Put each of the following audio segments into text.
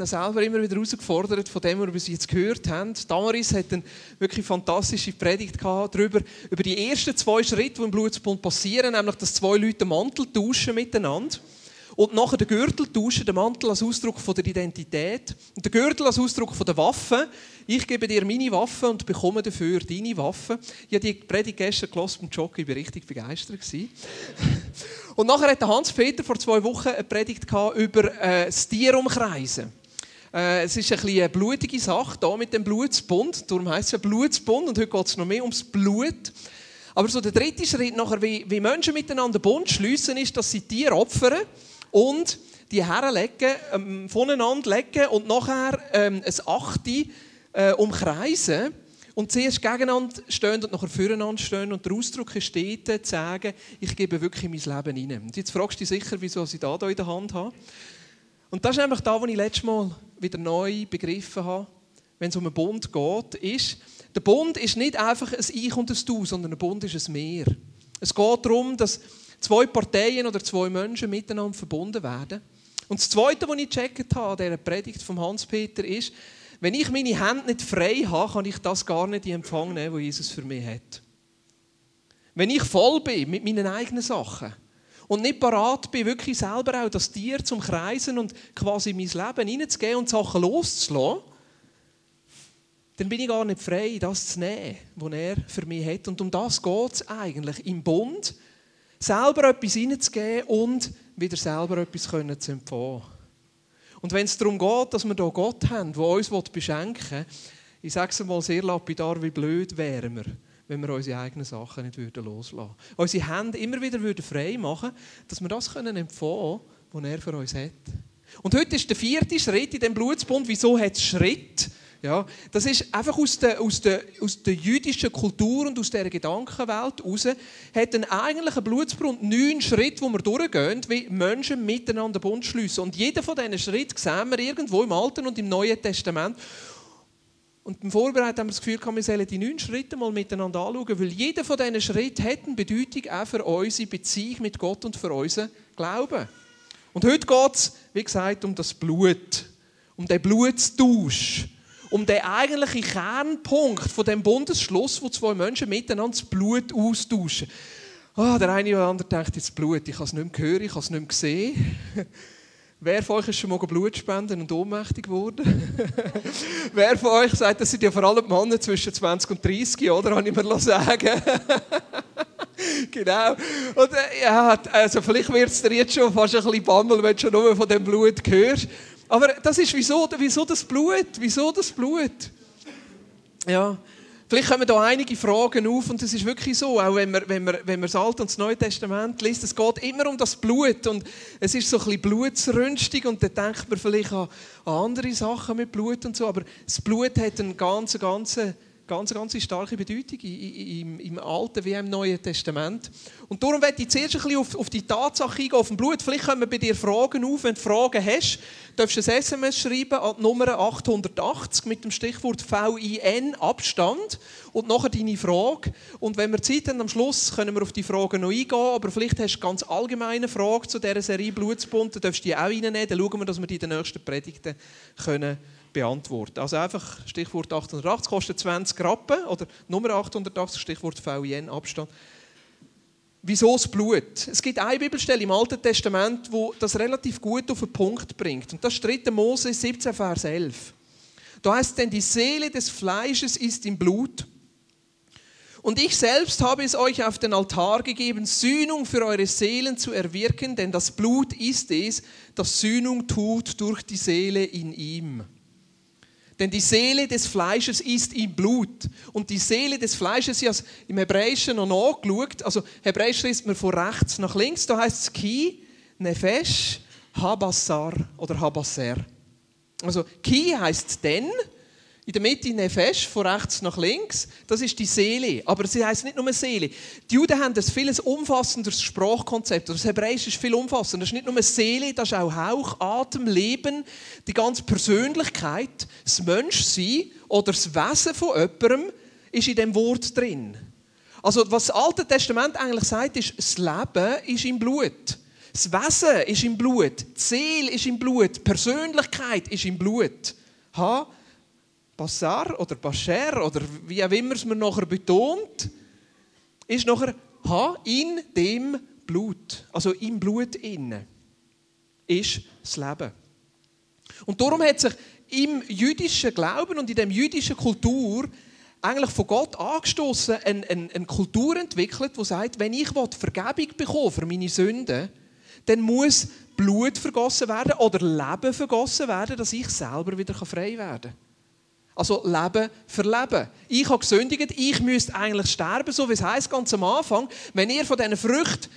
selber immer wieder herausgefordert von dem, was wir jetzt gehört haben. Damaris hat eine wirklich fantastische Predigt gehabt darüber, über die ersten zwei Schritte, die im Blutsbund passieren, nämlich, dass zwei Leute den Mantel tauschen miteinander. Und nachher den Gürtel tauschen, den Mantel als Ausdruck von der Identität und den Gürtel als Ausdruck von der Waffe. Ich gebe dir meine Waffe und bekomme dafür deine Waffe. Ich habe die Predigt gestern beim Joggen, ich war richtig begeistert. und nachher hat Hans-Peter vor zwei Wochen eine Predigt über äh, das Tier umkreisen. Äh, es ist ein eine blutige Sache hier mit dem Blutsbund. Darum heisst es ja Blutsbund und heute geht es noch mehr ums Blut. Aber so der dritte Schritt, nachher, wie, wie Menschen miteinander Bund schließen, ist, dass sie Tiere opfern und die herlegen, ähm, voneinander legen und nachher ähm, ein Achte äh, umkreisen und zuerst gegeneinander stehen und nachher füreinander stehen und der Ausdruck ist dort, zu sagen, ich gebe wirklich mein Leben rein. Und jetzt fragst du dich sicher, wieso ich da in der Hand habe. Und das ist nämlich da, was ich letztes Mal wieder neu begriffen habe, wenn es um einen Bund geht, ist, der Bund ist nicht einfach ein Ich und ein Du, sondern ein Bund ist ein Mehr. Es geht darum, dass zwei Parteien oder zwei Menschen miteinander verbunden werden. Und das Zweite, was ich gecheckt habe an dieser Predigt von Hans-Peter, ist, wenn ich meine Hände nicht frei habe, kann ich das gar nicht in Empfang nehmen, was Jesus für mich hat. Wenn ich voll bin mit meinen eigenen Sachen und nicht parat bin, wirklich selber auch das Tier zum Kreisen und quasi mein Leben hineinzugehen und Sachen loszulassen, dann bin ich gar nicht frei, das zu nehmen, was er für mich hat. Und um das geht es eigentlich im Bund selber etwas hineinzugeben und wieder selber etwas zu empfangen. Und wenn es darum geht, dass wir hier Gott haben, der uns beschenken will, ich sage es mal sehr lapidar, wie blöd wären wir, wenn wir unsere eigenen Sachen nicht loslassen würden. Unsere Hände immer wieder frei machen dass wir das empfangen können, was er für uns hat. Und heute ist der vierte Schritt in dem Blutsbund. Wieso hat es Schritt? Ja, das ist einfach aus der, aus, der, aus der jüdischen Kultur und aus dieser Gedankenwelt heraus, hat ein eigentlicher Blutsbund neun Schritte, wo wir durchgehen, wie Menschen miteinander Bund schliessen. Und jeder von diesen Schritten sehen wir irgendwo im Alten und im Neuen Testament. Und beim Vorbereiten haben wir das Gefühl, wir sollen die neun Schritte mal miteinander anschauen, weil jeder von diesen Schritten hat eine Bedeutung auch für unsere Beziehung mit Gott und für unseren Glauben. Und heute geht es, wie gesagt, um das Blut, um den Blutstausch um den eigentlichen Kernpunkt von dem Bundesschluss, wo zwei Menschen miteinander das Blut austauschen. Oh, der eine oder andere denkt jetzt Blut, ich habe es nicht mehr gehört, ich habe es nicht mehr gesehen. Wer von euch ist schon mal Blut spenden und ohnmächtig geworden? Wer von euch sagt, das sind ja vor allem Männer zwischen 20 und 30, oder? Habe ich mir sagen. genau. Und, äh, ja, also vielleicht wird es dir jetzt schon fast ein bisschen bammel, wenn du schon nur von dem Blut hörst. Aber das ist wieso, wieso das Blut? Wieso das Blut? Ja. Vielleicht kommen da einige Fragen auf und es ist wirklich so, auch wenn man, wenn, man, wenn man das Alte und das Neue Testament liest, es geht immer um das Blut und es ist so ein bisschen blutsrünstig und dann denkt man vielleicht an, an andere Sachen mit Blut und so, aber das Blut hat einen ganz, ganz ganz, ganz starke Bedeutung im, im Alten wie im Neuen Testament. Und darum werde ich zuerst ein bisschen auf, auf die Tatsache eingehen, auf dem Blut. Vielleicht kommen bei dir Fragen auf. Wenn du Fragen hast, darfst du ein SMS schreiben an die Nummer 880 mit dem Stichwort VIN Abstand und nachher deine Frage. Und wenn wir Zeit haben, am Schluss können wir auf die Fragen noch eingehen, aber vielleicht hast du ganz allgemeine Fragen zu dieser Serie Blutsbund, dann darfst du die auch reinnehmen. Dann schauen wir, dass wir die in den nächsten Predigten können beantworten. Also einfach Stichwort 880 kostet 20 Rappen oder Nummer 880 Stichwort VIN Abstand. Wieso das Blut? Es gibt eine Bibelstelle im Alten Testament, wo das relativ gut auf den Punkt bringt. Und das ist 3. Mose 17, Vers 11. Da heißt denn, die Seele des Fleisches ist im Blut. Und ich selbst habe es euch auf den Altar gegeben, Sühnung für eure Seelen zu erwirken, denn das Blut ist es, das Sühnung tut durch die Seele in ihm. Denn die Seele des Fleisches ist im Blut. Und die Seele des Fleisches, ich habe im Hebräischen noch nachgeschaut, also Hebräisch liest man von rechts nach links, da heißt es Ki, Nefesh, Habassar oder Habasser. Also Ki heißt denn, in der Mitte Nefesh, von rechts nach links, das ist die Seele. Aber sie heißt nicht nur Seele. Die Juden haben ein viel umfassenderes Sprachkonzept. Das Hebräische ist viel umfassender. Das ist nicht nur Seele, das ist auch Hauch, Atem, Leben, die ganze Persönlichkeit, das Menschsein oder das Wesen von jemandem ist in dem Wort drin. Also was das Alte Testament eigentlich sagt, ist, das Leben ist im Blut. Das Wesen ist im Blut, die Seele ist im Blut, die Persönlichkeit ist im Blut. Ha, Bassar oder Bascher oder wie auch immer es man nachher betont, ist nachher ha, in dem Blut, also im Blut innen, ist das Leben. Und darum hat sich im jüdischen Glauben und in der jüdischen Kultur eigentlich von Gott angestoßen eine, eine, eine, Kultur entwickelt, die sagt, wenn ich Vergebung bekomme für meine Sünden, dann muss Blut vergossen werden oder Leben vergossen werden, dass ich selber wieder frei werden kann. Also Leben für Leben. Ich habe gesündigt, ich müsste eigentlich sterben, so wie es heißt ganz am Anfang. Wenn ihr von diesen Früchten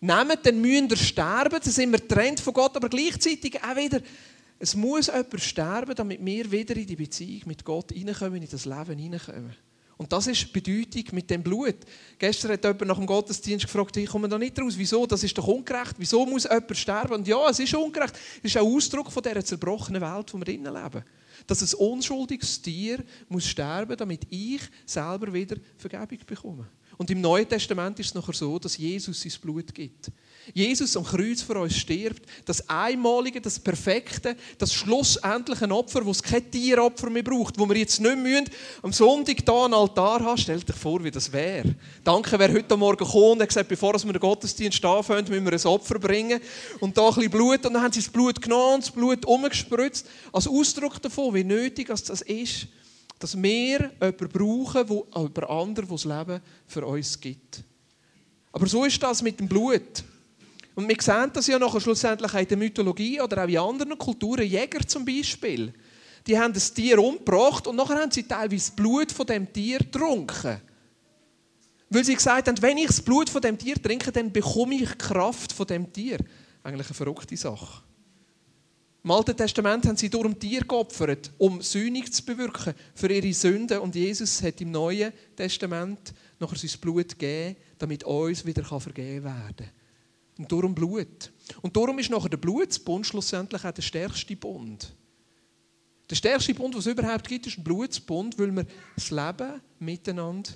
nehmt, dann müsst ihr sterben, dann sind wir getrennt von Gott, aber gleichzeitig auch wieder es muss jemand sterben, damit wir wieder in die Beziehung mit Gott hineinkommen, in das Leben hineinkommen. Und das ist die Bedeutung mit dem Blut. Gestern hat jemand nach dem Gottesdienst gefragt, ich komme da nicht raus. Wieso? Das ist doch ungerecht. Wieso muss jemand sterben? Und ja, es ist ungerecht. Es ist ein Ausdruck von dieser zerbrochenen Welt, in der wir leben. Dass ein unschuldiges Tier muss sterben, damit ich selber wieder Vergebung bekomme. Und im Neuen Testament ist es nachher so, dass Jesus sein Blut gibt. Jesus am Kreuz für uns stirbt, das einmalige, das perfekte, das schlussendliche Opfer, wo es kein Tieropfer mehr braucht, wo wir jetzt nicht müssen, am Sonntag hier einen Altar haben. Stell dir vor, wie das wäre. Danke, wer heute Morgen kommt und hat gesagt, bevor wir den Gottesdienst anfangen, müssen wir ein Opfer bringen. Und da ein bisschen Blut. Und dann haben sie das Blut genommen und das Blut umgespritzt. Als Ausdruck davon, wie nötig das ist, dass wir jemanden brauchen, wo, über andere, der das Leben für uns gibt. Aber so ist das mit dem Blut. Und wir sehen das ja nachher schlussendlich in der Mythologie oder auch in anderen Kulturen. Jäger zum Beispiel, die haben das Tier umgebracht und nachher haben sie teilweise das Blut von dem Tier getrunken. Weil sie gesagt haben, wenn ich das Blut von dem Tier trinke, dann bekomme ich Kraft von dem Tier. Eigentlich eine verrückte Sache. Im Alten Testament haben sie darum Tier geopfert, um Sühnung zu bewirken für ihre Sünden. Und Jesus hat im Neuen Testament nachher sein Blut gegeben, damit uns wieder vergeben werden kann. Und darum Blut. Und darum ist nachher der Blutsbund schlussendlich auch der stärkste Bund. Der stärkste Bund, den es überhaupt gibt, ist ein Blutsbund, weil wir das Leben miteinander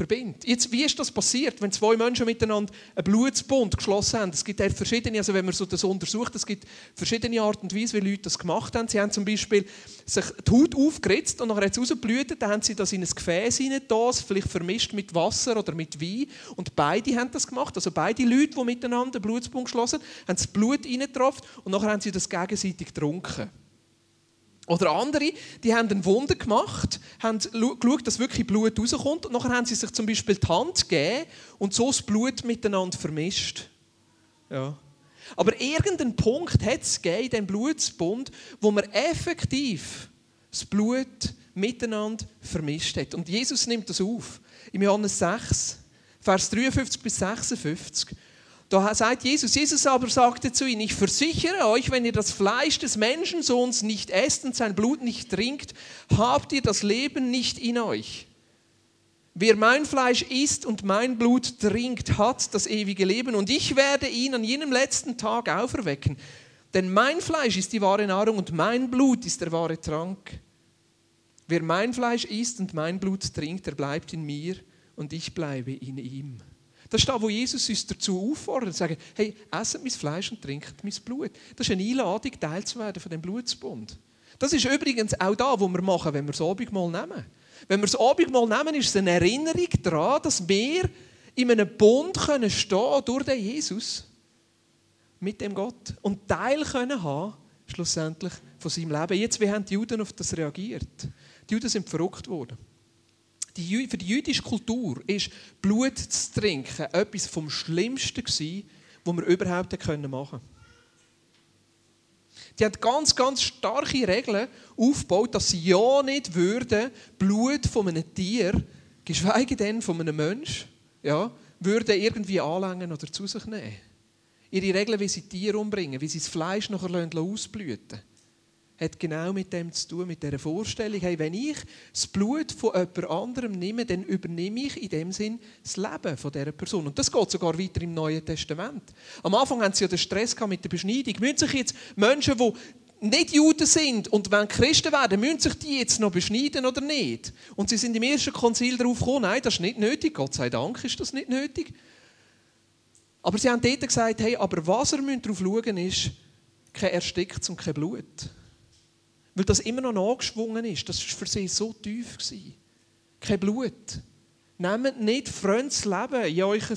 verbindet. Jetzt, wie ist das passiert, wenn zwei Menschen miteinander einen Blutsbund geschlossen haben? Es gibt verschiedene, also wenn man so das untersucht, es gibt verschiedene Arten und Weise, wie Leute das gemacht haben. Sie haben zum Beispiel sich die Haut aufgeritzt und nachher hat es rausgeblutet, dann haben sie das in ein Gefäß hinein, vielleicht vermischt mit Wasser oder mit Wein und beide haben das gemacht, also beide Leute, die miteinander einen Blutsbund geschlossen haben, haben das Blut reingetroffen und nachher haben sie das gegenseitig getrunken. Oder andere, die haben ein Wunder gemacht, haben geschaut, dass wirklich Blut rauskommt und nachher haben sie sich zum Beispiel die Hand gegeben und so das Blut miteinander vermischt. Ja. Aber irgendeinen Punkt hat es in diesem Blutsbund, wo man effektiv das Blut miteinander vermischt hat. Und Jesus nimmt das auf. Im Johannes 6, Vers 53 bis 56. Da sagt Jesus, Jesus aber sagte zu ihnen, ich versichere euch, wenn ihr das Fleisch des Menschensohns nicht esst und sein Blut nicht trinkt, habt ihr das Leben nicht in euch. Wer mein Fleisch isst und mein Blut trinkt, hat das ewige Leben und ich werde ihn an jenem letzten Tag auferwecken. Denn mein Fleisch ist die wahre Nahrung und mein Blut ist der wahre Trank. Wer mein Fleisch isst und mein Blut trinkt, der bleibt in mir und ich bleibe in ihm. Das ist da, wo Jesus uns dazu auffordert, sagen, hey, esset mein Fleisch und trinkt mein Blut. Das ist eine Einladung, Teil zu werden von dem Blutsbund. Das ist übrigens auch da, wo wir machen, wenn wir das Abendmahl nehmen. Wenn wir das Abendmahl nehmen, ist es eine Erinnerung daran, dass wir in einem Bund können stehen durch den Jesus mit dem Gott und Teil können haben schlussendlich von seinem Leben. Jetzt, wie haben die Juden auf das reagiert? Die Juden sind verrückt worden die, für die jüdische Kultur ist Blut zu trinken etwas vom Schlimmsten gewesen, was wir überhaupt machen konnten. Die haben ganz, ganz starke Regeln aufgebaut, dass sie ja nicht würden Blut von einem Tier, geschweige denn von einem Menschen, ja, würden irgendwie anlängen oder zu sich nehmen. Ihre Regeln, wie sie Tiere umbringen, wie sie das Fleisch nachher ausblüten hat genau mit dem zu tun, mit dieser Vorstellung, hey, wenn ich das Blut von jemand anderem nehme, dann übernehme ich in dem Sinn das Leben von dieser Person. Und das geht sogar weiter im Neuen Testament. Am Anfang haben sie ja den Stress mit der Beschneidung. Müssen sich jetzt Menschen, die nicht Juden sind und wenn Christen werden, müssen sich die jetzt noch beschneiden oder nicht? Und sie sind im ersten Konzil darauf gekommen, nein, das ist nicht nötig. Gott sei Dank ist das nicht nötig. Aber sie haben dort gesagt, hey, aber was ihr darauf schauen ist, kein Ersticktes und kein Blut. Weil das immer noch nachgeschwungen ist. Das war für sie so tief. Gewesen. Kein Blut. Nehmt nicht fremdes Leben in euer,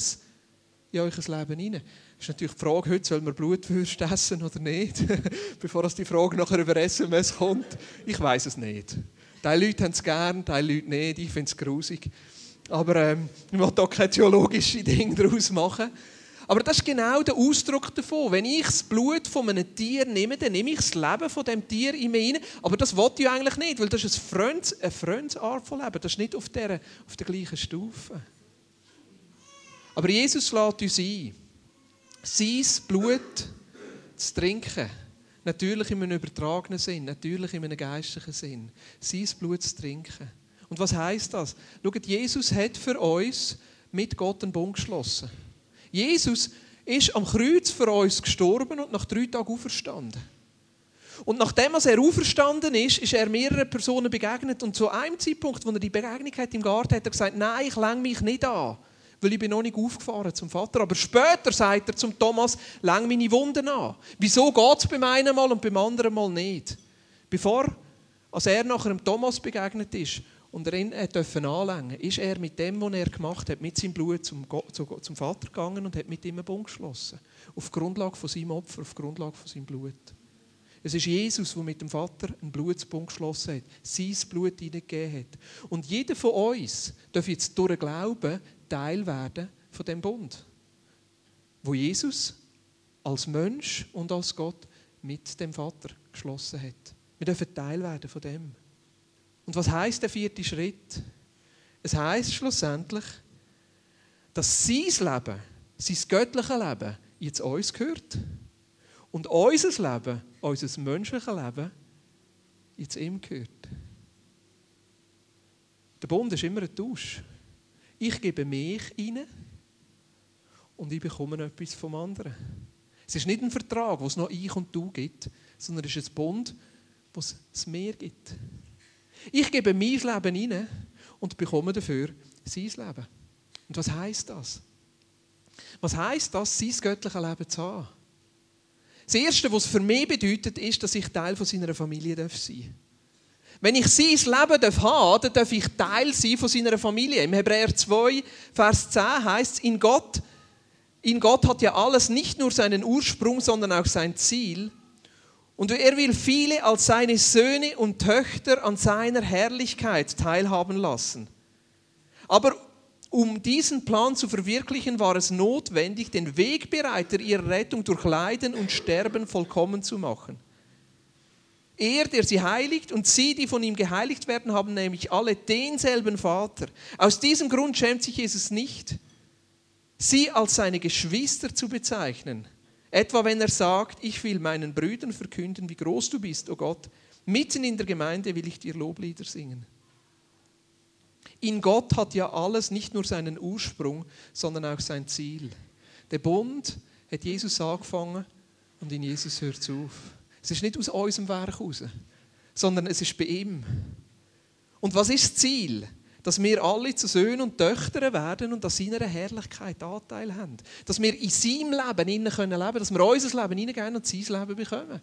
in euer Leben hinein. Das ist natürlich die Frage heute, soll man Blutwürst essen oder nicht? Bevor die Frage nachher über SMS kommt. Ich weiß es nicht. Die Leute haben es gern, die Leute nicht. Ich finde es grusig. Aber ähm, ich will hier keine theologischen Dinge daraus machen. Aber das ist genau der Ausdruck davon. Wenn ich das Blut von einem Tier nehme, dann nehme ich das Leben von dem Tier in mir rein. Aber das wollte ich eigentlich nicht, weil das ist ein fremdes, eine fremdes Art von Leben. Das ist nicht auf der, auf der gleichen Stufe. Aber Jesus lädt uns ein, sein Blut zu trinken. Natürlich in einem übertragenen Sinn, natürlich in einem geistlichen Sinn. Sein Blut zu trinken. Und was heißt das? Schaut, Jesus hat für uns mit Gott einen Bund geschlossen. Jesus ist am Kreuz für uns gestorben und nach drei Tagen auferstanden. Und nachdem er auferstanden ist, ist er mehreren Personen begegnet. Und zu einem Zeitpunkt, wo er die Begegnung hat im Garten, hat er gesagt, nein, ich länge mich nicht an, weil ich bin noch nicht aufgefahren zum Vater. Aber später sagt er zum Thomas, länge meine Wunden an. Wieso geht es beim einen Mal und beim anderen Mal nicht? Bevor als er nachher dem Thomas begegnet ist, und er ihn anlängen ist er mit dem, was er gemacht hat, mit seinem Blut zum, zum Vater gegangen und hat mit ihm einen Bund geschlossen. Auf Grundlage von seinem Opfer, auf Grundlage von seinem Blut. Es ist Jesus, der mit dem Vater einen Blutsbund geschlossen hat, sein Blut hineingegeben hat. Und jeder von uns darf jetzt durch Glauben Teil werden von dem Bund, wo Jesus als Mensch und als Gott mit dem Vater geschlossen hat. Wir dürfen Teil werden von dem. Und was heißt der vierte Schritt? Es heißt schlussendlich, dass sein Leben, sein göttliches Leben, jetzt uns gehört und unser Leben, unser menschliches Leben, jetzt ihm gehört. Der Bund ist immer ein Tausch. Ich gebe mich rein und ich bekomme etwas vom anderen. Es ist nicht ein Vertrag, wo es noch ich und du gibt, sondern es ist ein Bund, wo es mehr gibt. Ich gebe mein Leben rein und bekomme dafür sein Leben. Und was heißt das? Was heißt das, sein göttliches Leben zu haben? Das Erste, was es für mich bedeutet, ist, dass ich Teil von seiner Familie sein darf. Wenn ich sein Leben haben darf, dann darf ich Teil sein von seiner Familie. Im Hebräer 2, Vers 10 heißt es, in Gott, in Gott hat ja alles nicht nur seinen Ursprung, sondern auch sein Ziel. Und er will viele als seine Söhne und Töchter an seiner Herrlichkeit teilhaben lassen. Aber um diesen Plan zu verwirklichen, war es notwendig, den Wegbereiter ihrer Rettung durch Leiden und Sterben vollkommen zu machen. Er, der sie heiligt, und sie, die von ihm geheiligt werden, haben nämlich alle denselben Vater. Aus diesem Grund schämt sich Jesus nicht, sie als seine Geschwister zu bezeichnen. Etwa wenn er sagt, ich will meinen Brüdern verkünden, wie groß du bist, o oh Gott. Mitten in der Gemeinde will ich dir Loblieder singen. In Gott hat ja alles nicht nur seinen Ursprung, sondern auch sein Ziel. Der Bund hat Jesus angefangen und in Jesus hört es auf. Es ist nicht aus unserem Werk heraus, sondern es ist bei ihm. Und was ist das Ziel? Dass wir alle zu Söhnen und Töchtern werden und an seiner Herrlichkeit Anteil haben. Dass wir in seinem Leben innen können leben, dass wir unser Leben hineingehen und sein Leben bekommen.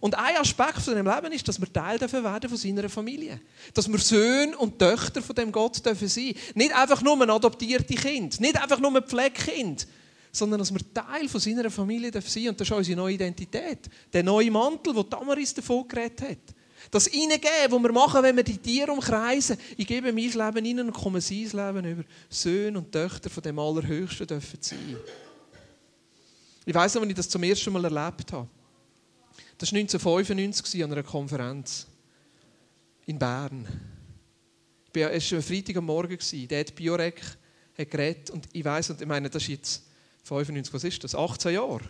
Und ein Aspekt von dem Leben ist, dass wir Teil dafür werden von seiner Familie. Dass wir Söhne und Töchter von dem Gott dürfen sein. Nicht einfach nur ein adoptiertes Kind, nicht einfach nur ein Pfleckkind, sondern dass wir Teil von seiner Familie dürfen sein. Und das ist unsere neue Identität. Der neue Mantel, den Tamaris davon geredet hat. Das Reingeben, was wir machen, wenn wir die Tiere umkreisen. Ich gebe mein Leben rein und komme sein Leben über. Söhne und Töchter von dem Allerhöchsten dürfen sein. Ich weiß noch, als ich das zum ersten Mal erlebt habe. Das war 1995 an einer Konferenz in Bern. Es war am Morgen. Der hat Biorek hat geredet. Und ich weiß, und ich meine, das ist jetzt 95, was ist das? 18 Jahre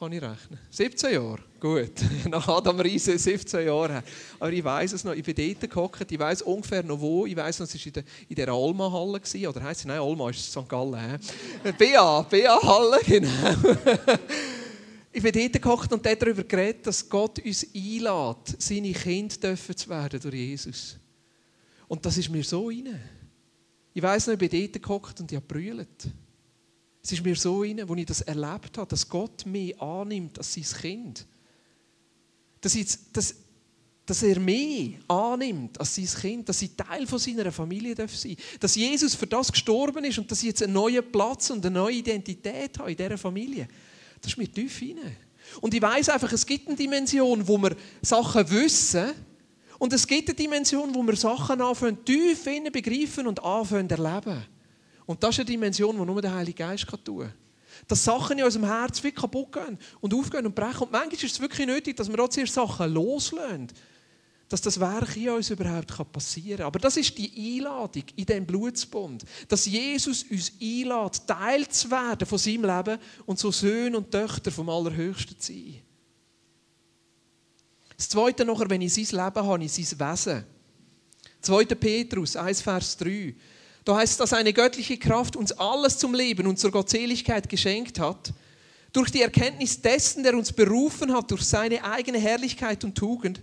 kann ich rechnen. 17 Jahre? Gut. Nach Adam Riese 17 Jahre. Aber ich weiß es noch, ich bin dort gehockt, ich weiß ungefähr noch wo, ich weiß noch, es war in der, Alma-Halle, oder heisst es, nein, Alma ist St. Gallen. BA, BA-Halle, genau. ich bin dort gehockt und darüber geredet, dass Gott uns einlädt, seine Kinder zu werden durch Jesus. Und das ist mir so rein. Ich weiß noch, ich bin dort gehockt und ich habe brüllt. Es ist mir so rein, wo ich das erlebt habe, dass Gott mich annimmt als sein Kind. Dass, ich, dass, dass er mich annimmt als sein Kind, dass ich Teil von seiner Familie sein darf. Dass Jesus für das gestorben ist und dass ich jetzt einen neuen Platz und eine neue Identität habe in dieser Familie. Das ist mir tief rein. Und ich weiß einfach, es gibt eine Dimension, wo wir Sachen wissen und es gibt eine Dimension, wo wir Sachen anfangen, tief begreifen und anfangen erleben. Und das ist eine Dimension, die nur der Heilige Geist tun kann. Dass Sachen in unserem Herz wie kaputt gehen und aufgehen und brechen. Und manchmal ist es wirklich nötig, dass wir auch zuerst Sachen loslösen. Dass das Werk in uns überhaupt passieren kann. Aber das ist die Einladung in diesem Blutsbund. Dass Jesus uns einlädt, Teil zu werden von seinem Leben und so Söhne und Töchter vom Allerhöchsten zu sein. Das Zweite nachher, wenn ich sein Leben habe, ist sein Wesen. 2. Petrus 1, Vers 3. Da heißt es, dass eine göttliche Kraft uns alles zum Leben und zur Gottseligkeit geschenkt hat. Durch die Erkenntnis dessen, der uns berufen hat, durch seine eigene Herrlichkeit und Tugend,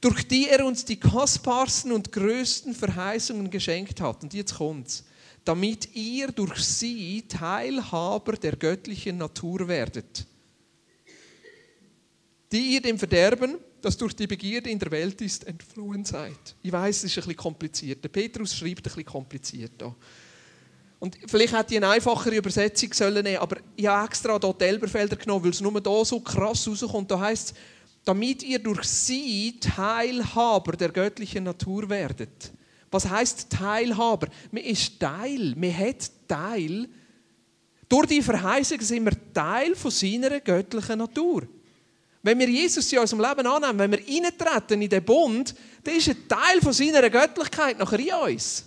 durch die er uns die kostbarsten und größten Verheißungen geschenkt hat. Und jetzt kommt's. Damit ihr durch sie Teilhaber der göttlichen Natur werdet, die ihr dem Verderben das durch die Begierde in der Welt ist, entflohen seid. Ich weiß, es ist ein bisschen kompliziert. Der Petrus schreibt ein bisschen kompliziert hier. Und vielleicht hätte ich eine einfachere Übersetzung sollen nehmen, aber ich habe extra hier die Elberfelder genommen, weil es nur hier so krass rauskommt. Da heißt es, damit ihr durch sie Teilhaber der göttlichen Natur werdet. Was heißt Teilhaber? Man ist Teil, man hat Teil. Durch die Verheißung sind wir Teil von seiner göttlichen Natur. Wenn wir Jesus in unserem Leben annehmen, wenn wir eintreten in den Bund, dann ist ein Teil von seiner Göttlichkeit nachher in uns.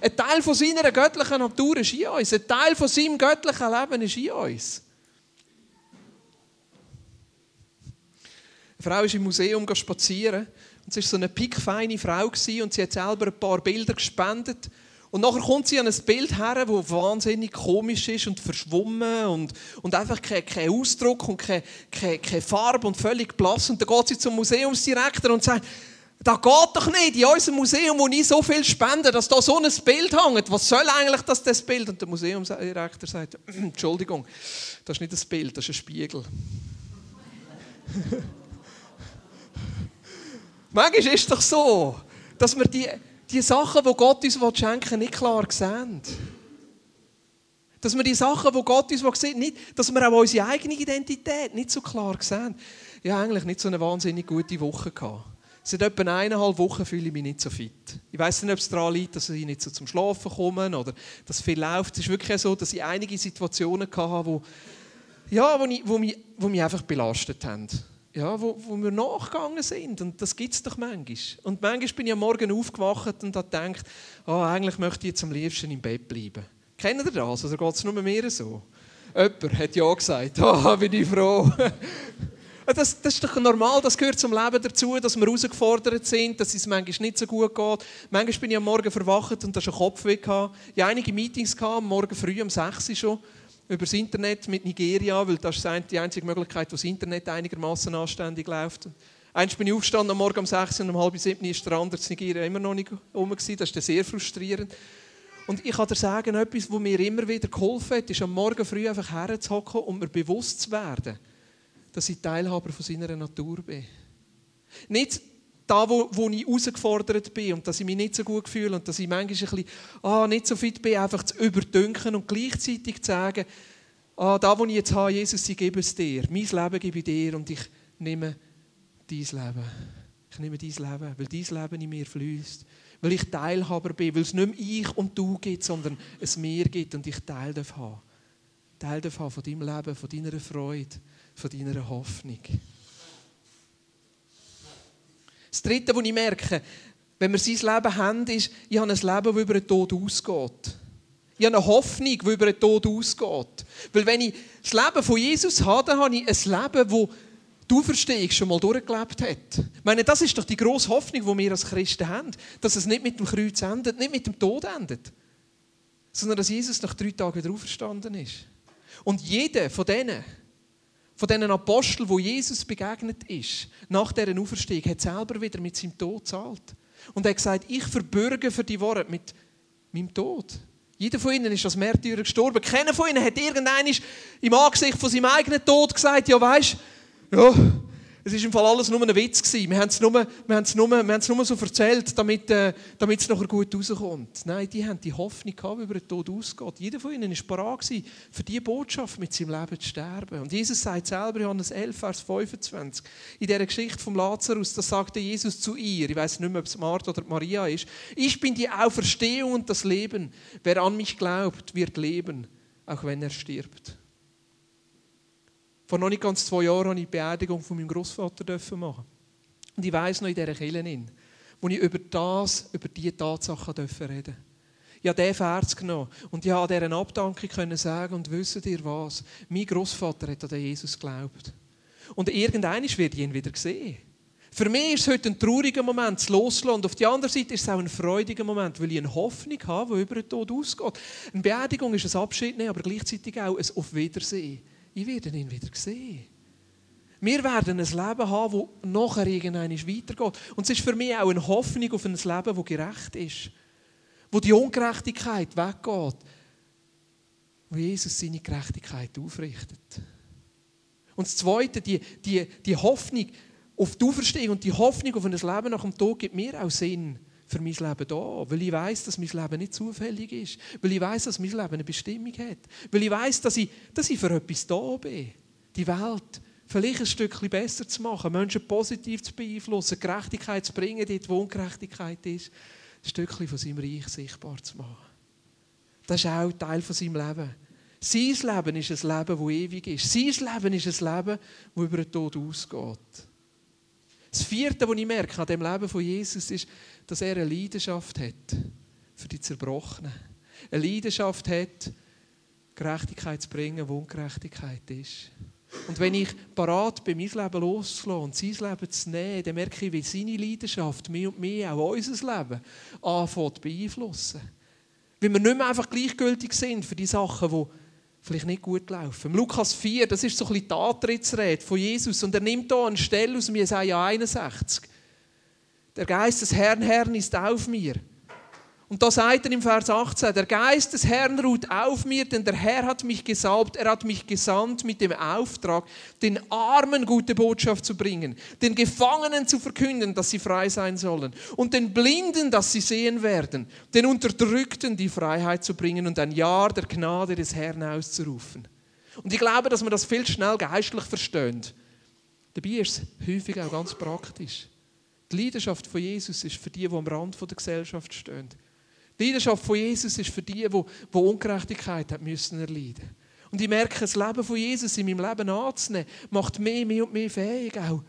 Ein Teil von seiner göttlichen Natur ist in uns. Ein Teil von seinem göttlichen Leben ist in uns. Eine Frau ist im Museum spazieren und es war so eine pickfeine Frau und sie hat selber ein paar Bilder gespendet und nachher kommt sie an ein Bild her, das wahnsinnig komisch ist und verschwommen und, und einfach kein, kein Ausdruck und keine, keine, keine Farbe und völlig blass. Und dann geht sie zum Museumsdirektor und sagt, da geht doch nicht in unserem Museum, wo ich so viel spende, dass da so ein Bild hängt. Was soll eigentlich das, das Bild? Und der Museumsdirektor sagt, Entschuldigung, das ist nicht ein Bild, das ist ein Spiegel. Manchmal ist es doch so, dass wir die die Sachen, die Gott uns schenken will, nicht klar sehen. Dass wir die Sachen, die Gott uns sieht, nicht, dass wir auch unsere eigene Identität nicht so klar sehen. Ich habe eigentlich nicht so eine wahnsinnig gute Woche. Seit etwa eineinhalb Wochen fühle ich mich nicht so fit. Ich weiß nicht, ob es daran liegt, dass ich nicht so zum Schlafen komme oder dass viel läuft. Es ist wirklich so, dass ich einige Situationen hatte, wo, ja, wo, wo, mich, wo mich einfach belastet haben ja, wo, wo wir nachgegangen sind. Und das gibt es doch manchmal. Und manchmal bin ich am Morgen aufgewacht und habe gedacht, oh, eigentlich möchte ich jetzt am liebsten im Bett bleiben. Kennt ihr das? Oder geht es nur mir so? Jemand hat ja gesagt, oh, bin ich froh. Das, das, ist doch normal, das gehört zum Leben dazu, dass wir herausgefordert sind, dass es manchmal nicht so gut geht. Manchmal bin ich am Morgen verwacht und da schon Kopfweh. Ich hatte einige Meetings am Morgen früh um 6 Uhr schon über das Internet mit Nigeria, weil das ist die einzige Möglichkeit, wo das Internet einigermaßen anständig läuft. Einst bin ich aufgestanden am Morgen um 6 und um halb 7 ist der andere in Nigeria immer noch nicht rum. Das ist sehr frustrierend. Und ich kann dir sagen, etwas, was mir immer wieder geholfen hat, ist am Morgen früh einfach herzuhocken und mir bewusst zu werden, dass ich Teilhaber von seiner Natur bin. Nicht da, wo, wo ich herausgefordert bin und dass ich mich nicht so gut fühle und dass ich manchmal ein bisschen ah, nicht so fit bin, einfach zu überdünken und gleichzeitig zu sagen, ah, da, wo ich jetzt habe, Jesus, ich gebe es dir. Mein Leben gebe ich dir und ich nehme dein Leben. Ich nehme dein Leben, weil dein Leben in mir fließt. Weil ich Teilhaber bin, weil es nicht mehr ich und du gibt, sondern es mir gibt und ich Teil darf haben. Teil darf haben von deinem Leben, von deiner Freude, von deiner Hoffnung. Das Dritte, was ich merke, wenn wir sein Leben haben, ist, ich habe ein Leben, das über den Tod ausgeht. Ich habe eine Hoffnung, die über den Tod ausgeht. Weil wenn ich das Leben von Jesus habe, dann habe ich ein Leben, das du verstehst, schon mal durchgelebt hat. Ich meine, das ist doch die grosse Hoffnung, die wir als Christen haben. Dass es nicht mit dem Kreuz endet, nicht mit dem Tod endet. Sondern dass Jesus nach drei Tagen wieder auferstanden ist. Und jeder von denen, von diesen Aposteln, wo Jesus begegnet ist, nach dieser Auferstehung, hat selber wieder mit seinem Tod zahlt. Und er hat gesagt, ich verbürge für die Worte mit meinem Tod. Jeder von ihnen ist als Märtyrer gestorben. Keiner von ihnen hat irgendeinen im Angesicht von seinem eigenen Tod gesagt, ja weißt, ja, es war im Fall alles nur ein Witz. Wir haben es nur, wir haben es nur, wir haben es nur so erzählt, damit, äh, damit es nachher gut rauskommt. Nein, die haben die Hoffnung gehabt, über den Tod ausgeht. Jeder von ihnen war bereit, für diese Botschaft mit seinem Leben zu sterben. Und Jesus sagt selber, Johannes 11, Vers 25, in dieser Geschichte vom Lazarus, da sagte Jesus zu ihr, ich weiß nicht mehr, ob es Martha oder Maria ist, ich bin die Auferstehung und das Leben. Wer an mich glaubt, wird leben, auch wenn er stirbt. Vor noch nicht ganz zwei Jahren durfte ich die Beerdigung von meinem Großvater machen. Und ich weiss noch in dieser Kirche, wo ich über das, über diese Tatsachen reden durfte. Ich habe diesen Vers genommen und ich an dieser Abdankung können sagen und wisst ihr was? Mein Großvater hat an Jesus geglaubt. Und irgendwann wird ihn wieder sehen. Für mich ist es heute ein trauriger Moment, zu loslassen. Und auf der anderen Seite ist es auch ein freudiger Moment, weil ich eine Hoffnung habe, die über den Tod ausgeht. Eine Beerdigung ist ein Abschied, aber gleichzeitig auch ein Auf Wiedersehen ich werde ihn wieder sehen. Wir werden ein Leben haben, das nachher irgendwann weitergeht. Und es ist für mich auch eine Hoffnung auf ein Leben, das gerecht ist. Wo die Ungerechtigkeit weggeht. Wo Jesus seine Gerechtigkeit aufrichtet. Und das Zweite, die, die, die Hoffnung auf die Auferstehung und die Hoffnung auf ein Leben nach dem Tod gibt mir auch Sinn für mein Leben da, weil ich weiß, dass mein Leben nicht zufällig ist, weil ich weiß, dass mein Leben eine Bestimmung hat, weil ich weiß, dass ich, dass ich für etwas da bin, die Welt vielleicht ein Stückchen besser zu machen, Menschen positiv zu beeinflussen, Gerechtigkeit zu bringen, dort wo Ungerechtigkeit ist, ein Stückchen von seinem Reich sichtbar zu machen. Das ist auch Teil von seinem Leben. Sein Leben ist ein Leben, das ewig ist. Sein Leben ist ein Leben, das über den Tod ausgeht. Das Vierte, was ich merke an dem Leben von Jesus, ist, dass er eine Leidenschaft hat für die Zerbrochenen. Eine Leidenschaft hat, Gerechtigkeit zu bringen, wo Ungerechtigkeit ist. Und wenn ich parat bin, mein Leben loszulassen und sein Leben zu nehmen, dann merke ich, wie seine Leidenschaft mich und mich, auch unser Leben, anfängt zu beeinflussen. Weil wir nicht mehr einfach gleichgültig sind für die Sachen, die vielleicht nicht gut laufen. Lukas 4, das ist so ein bisschen die Antrittsrede von Jesus und er nimmt hier eine Stelle aus Jesaja 61. Der Geist des Herrn, Herrn ist auf mir. Und da sagt er im Vers 18, der Geist des Herrn ruht auf mir, denn der Herr hat mich gesalbt, er hat mich gesandt mit dem Auftrag, den Armen gute Botschaft zu bringen, den Gefangenen zu verkünden, dass sie frei sein sollen und den Blinden, dass sie sehen werden, den Unterdrückten die Freiheit zu bringen und ein Jahr der Gnade des Herrn auszurufen. Und ich glaube, dass man das viel schnell geistlich versteht. Dabei ist es häufig auch ganz praktisch. Die Leidenschaft von Jesus ist für die, die am Rand der Gesellschaft stehen. Die Leidenschaft von Jesus ist für die, die, Ungerechtigkeit haben müssen erleiden. Und ich merke, das Leben von Jesus in meinem Leben anzunehmen, macht mich mehr und mehr fähig, auch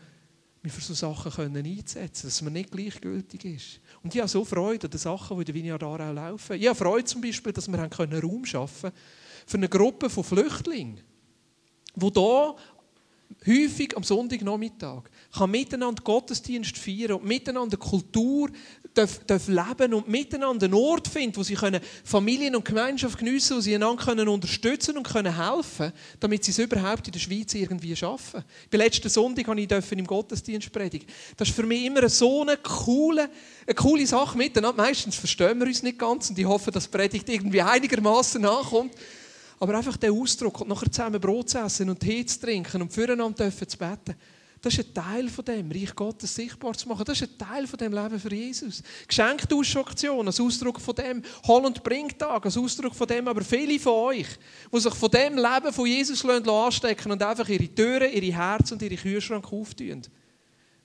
mich für solche Sachen können einzusetzen, dass man nicht gleichgültig ist. Und ich habe so Freude an den Sachen, die in der Vineyard auch laufen. Ich habe Freude zum Beispiel, dass wir Raum schaffen können für eine Gruppe von Flüchtlingen, die hier häufig am Sonntagnachmittag kann miteinander Gottesdienst feiern und miteinander Kultur darf, darf leben und miteinander einen Ort finden, wo sie können Familien und Gemeinschaft geniessen, wo sie einander können unterstützen und können helfen, damit sie es überhaupt in der Schweiz irgendwie schaffen. Bei letzten Sonntag durfte ich im Gottesdienst predigen. Das ist für mich immer so eine coole, eine coole Sache miteinander. Meistens verstehen wir uns nicht ganz und ich hoffe, dass die Predigt irgendwie einigermaßen nachkommt. Aber einfach der Ausdruck und nachher zusammen Brot zu essen und Tee zu trinken und füreinander zu beten, das ist ein Teil von dem, Reich Gottes sichtbar zu machen. Das ist ein Teil von dem Leben für Jesus. Geschenktauschaktion als Ausdruck von dem, Hol- und Bringtag als Ausdruck von dem, aber viele von euch, die sich von dem Leben von Jesus anstecken und einfach ihre Türen, ihre Herzen und ihre Kühlschrank auftun.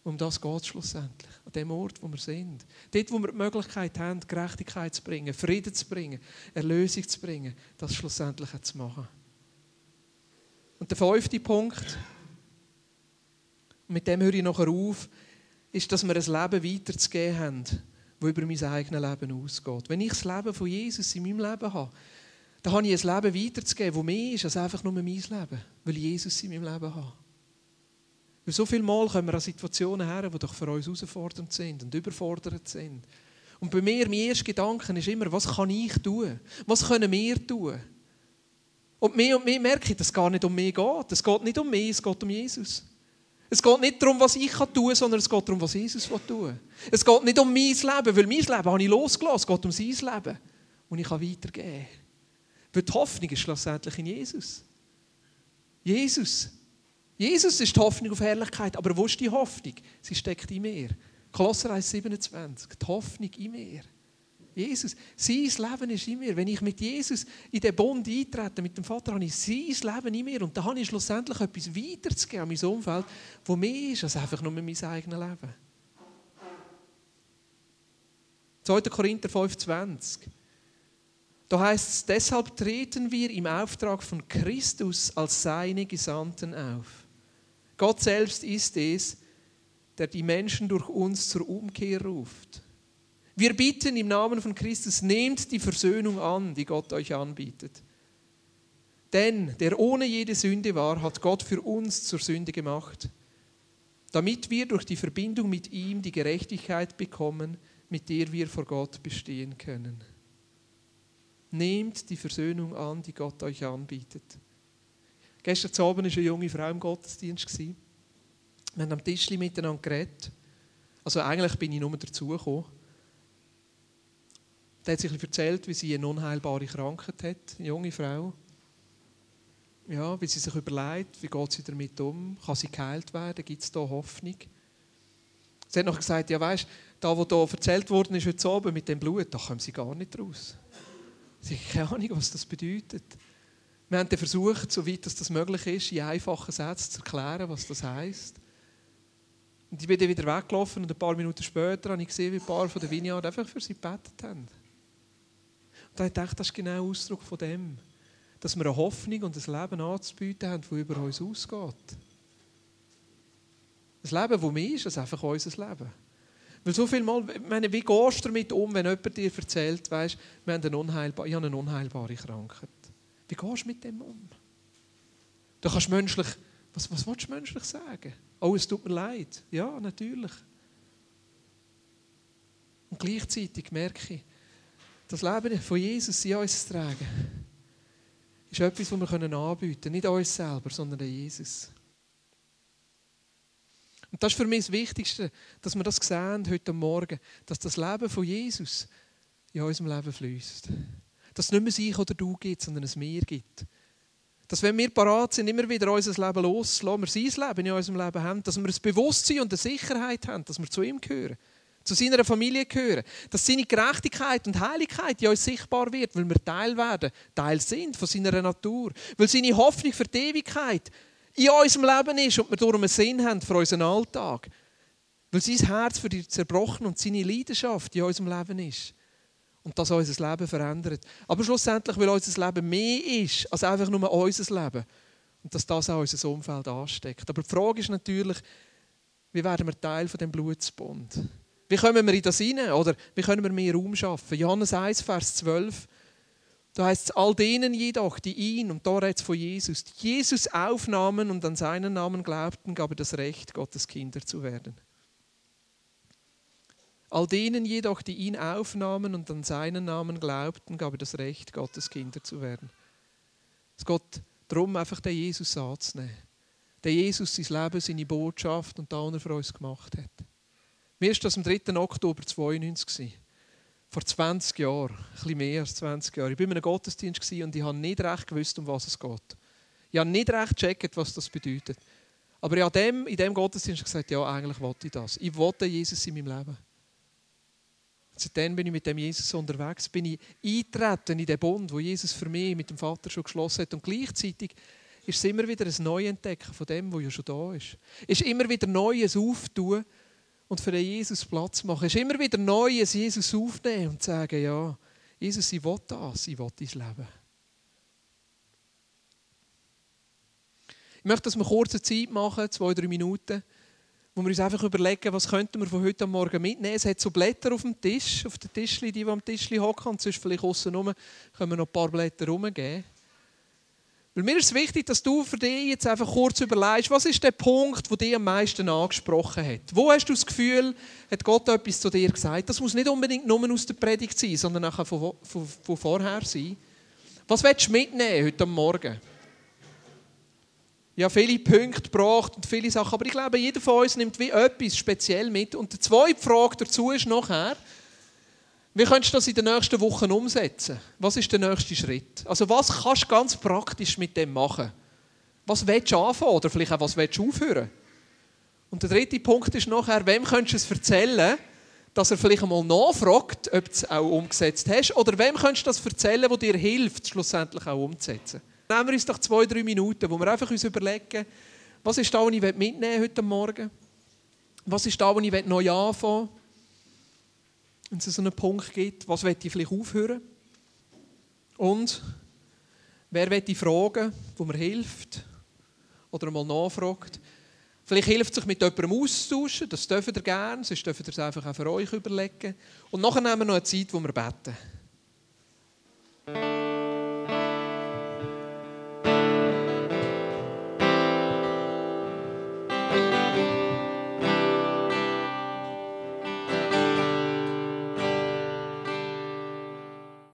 Um das geht es schlussendlich. An dem Ort, wo wir sind. Dort, wo wir die Möglichkeit haben, Gerechtigkeit zu bringen, Frieden zu bringen, Erlösung zu bringen, das schlussendlich zu machen. Und der fünfte Punkt, mit dem höre ich nachher auf, ist, dass wir ein Leben weiterzugeben haben, das über mein eigenes Leben ausgeht. Wenn ich das Leben von Jesus in meinem Leben habe, dann habe ich ein Leben weiterzugeben, das mehr ist als einfach nur mein Leben, weil ich Jesus in meinem Leben habe. Weil so viel Mal kommen wir an Situationen her, die doch für uns herausfordernd sind und überfordert sind. Und bei mir, mein erster Gedanke ist immer, was kann ich tun? Was können wir tun? Und mehr und mehr merke ich, dass es gar nicht um mich geht. Es geht nicht um mich, es geht um Jesus. Es geht nicht darum, was ich tun kann, sondern es geht darum, was Jesus tun will. Es geht nicht um mein Leben, weil mein Leben habe ich losgelassen. Es geht um sein Leben. die ich kann. Weil die Hoffnung ist schlussendlich in Jesus. Jesus. Jesus ist die Hoffnung auf Herrlichkeit. Aber wo ist die Hoffnung? Sie steckt in mir. Kolosser 1,27. Die Hoffnung in mir. Jesus, sein Leben ist in mir. Wenn ich mit Jesus in den Bund eintrete, mit dem Vater, habe ich sein Leben in mir. Und dann habe ich schlussendlich etwas weiterzugeben an mein Umfeld, das mehr ist als einfach nur mein eigenes Leben. 2. Korinther 5,20. Da heißt es, deshalb treten wir im Auftrag von Christus als seine Gesandten auf. Gott selbst ist es, der die Menschen durch uns zur Umkehr ruft. Wir bitten im Namen von Christus, nehmt die Versöhnung an, die Gott euch anbietet. Denn der ohne jede Sünde war, hat Gott für uns zur Sünde gemacht, damit wir durch die Verbindung mit ihm die Gerechtigkeit bekommen, mit der wir vor Gott bestehen können. Nehmt die Versöhnung an, die Gott euch anbietet. Gestern Abend war eine junge Frau im Gottesdienst. Wir haben am Tisch miteinander geredet. Also eigentlich bin ich nur dazugekommen. Sie hat sich erzählt, wie sie eine unheilbare Krankheit hat, eine junge Frau. Ja, wie sie sich überlegt, wie geht sie damit um, kann sie geheilt werden, gibt es da Hoffnung? Sie hat noch gesagt, ja weißt, da wo da erzählt worden ist heute Abend mit dem Blut, da kommen sie gar nicht raus. Sie haben keine Ahnung, was das bedeutet. Wir haben versucht, soweit das möglich ist, in einfachen Sätzen zu erklären, was das heisst. Und ich bin dann wieder weggelaufen und ein paar Minuten später habe ich gesehen, wie ein paar von den Vineyard einfach für sie gebetet haben. Und da habe ich das ist genau Ausdruck von dem, dass wir eine Hoffnung und ein Leben anzubieten haben, das über uns ausgeht. Ein Leben, das mehr ist als einfach unser Leben. Weil so viel Mal, meine, wie gehst du damit um, wenn jemand dir erzählt, weißt, wir haben eine unheilbare, ich habe eine unheilbare Krankheit. Wie gehst du mit dem um? Du kannst menschlich, was, was willst du menschlich sagen? Oh, es tut mir leid. Ja, natürlich. Und gleichzeitig merke ich, das Leben von Jesus in uns tragen, ist etwas, was wir anbieten können. Nicht uns selber, sondern Jesus. Und das ist für mich das Wichtigste, dass wir das sehen heute Morgen, dass das Leben von Jesus in unserem Leben fließt. Dass es nicht mehr sich oder du gibt, sondern es mir gibt. Dass wenn wir parat sind, immer wieder unser Leben loszulassen, wir sein Leben in unserem Leben haben, dass wir ein Bewusstsein und eine Sicherheit haben, dass wir zu ihm gehören, zu seiner Familie gehören, dass seine Gerechtigkeit und Heiligkeit in uns sichtbar wird, weil wir Teil werden, Teil sind von seiner Natur, weil seine Hoffnung für die Ewigkeit in unserem Leben ist und wir darum einen Sinn haben für unseren Alltag. Weil sein Herz für dich zerbrochen und seine Leidenschaft in unserem Leben ist. Und das unser Leben verändert. Aber schlussendlich, weil unser Leben mehr ist als einfach nur unser Leben. Und dass das auch unser Umfeld ansteckt. Aber die Frage ist natürlich, wie werden wir Teil von dem Blutsbund? Wie kommen wir in das hinein? Oder wie können wir mehr Raum schaffen? Johannes 1, Vers 12. Da heißt es, all denen jedoch, die ihn, und da redet es von Jesus, Jesus aufnahmen und an seinen Namen glaubten, gab er das Recht, Gottes Kinder zu werden. All denen jedoch, die ihn aufnahmen und an seinen Namen glaubten, gab er das Recht, Gottes Kinder zu werden. Es geht darum, einfach den Jesus anzunehmen. Der Jesus, sein Leben, seine Botschaft und das, was er für uns gemacht hat. Mir war das am 3. Oktober 1992 vor 20 Jahren, ein bisschen mehr als 20 Jahre. Ich war in einem Gottesdienst und ich habe nicht recht gewusst, um was es geht. Ich habe nicht recht gecheckt, was das bedeutet. Aber ich habe in diesem Gottesdienst gesagt, ja, eigentlich wollte ich das. Ich wollte Jesus in meinem Leben. Seitdem bin ich mit dem Jesus unterwegs, bin ich eingetreten in den Bund, wo Jesus für mich mit dem Vater schon geschlossen hat. Und gleichzeitig ist es immer wieder ein Neuentdecken von dem, was ja schon da ist. Es ist immer wieder Neues Auftun und für den Jesus Platz machen. Es ist immer wieder Neues Jesus aufnehmen und sagen, ja, Jesus, ich will das, ich will dein Leben. Ich möchte, dass wir kurze Zeit machen, zwei, drei Minuten, wo wir uns einfach überlegen, was könnten wir von heute Morgen mitnehmen. Es hat so Blätter auf dem Tisch, auf den Tischli, die, die am Tischli hocken, und sonst vielleicht außen rum können wir noch ein paar Blätter rumgeben. Weil mir ist es wichtig, dass du für dich jetzt einfach kurz überlegst, was ist der Punkt, der dich am meisten angesprochen hat? Wo hast du das Gefühl, hat Gott etwas zu dir gesagt? Das muss nicht unbedingt nur aus der Predigt sein, sondern auch von, von, von vorher sein. Was willst du mitnehmen heute Morgen? Ja, viele Punkte gebracht und viele Sachen, aber ich glaube, jeder von uns nimmt wie etwas speziell mit. Und die zweite Frage dazu ist nachher, Wie könntest du das in den nächsten Wochen umsetzen? Was ist der nächste Schritt? Also was kannst du ganz praktisch mit dem machen? Was willst du anfangen oder vielleicht auch was willst du aufhören? Und der dritte Punkt ist nachher, wem könntest du es erzählen, dass er vielleicht einmal nachfragt, ob du es auch umgesetzt hast, oder wem könntest du das erzählen, der dir hilft, schlussendlich auch umzusetzen. Nehmen wir uns doch zwei, drei Minuten, wo wir einfach uns überlegen, was ist da, was ich mitnehmen heute Morgen? Was ist da, was ich neu anfangen? Wenn es so einen Punkt gibt, was will ich vielleicht aufhören? Und wer will ich fragen, wo mir hilft? Oder mal nachfragt? Vielleicht hilft es sich mit jemandem auszutauschen, das dürft ihr gerne, sonst dürft ihr es einfach auch für euch überlegen. Und nachher nehmen wir noch eine Zeit, wo wir beten.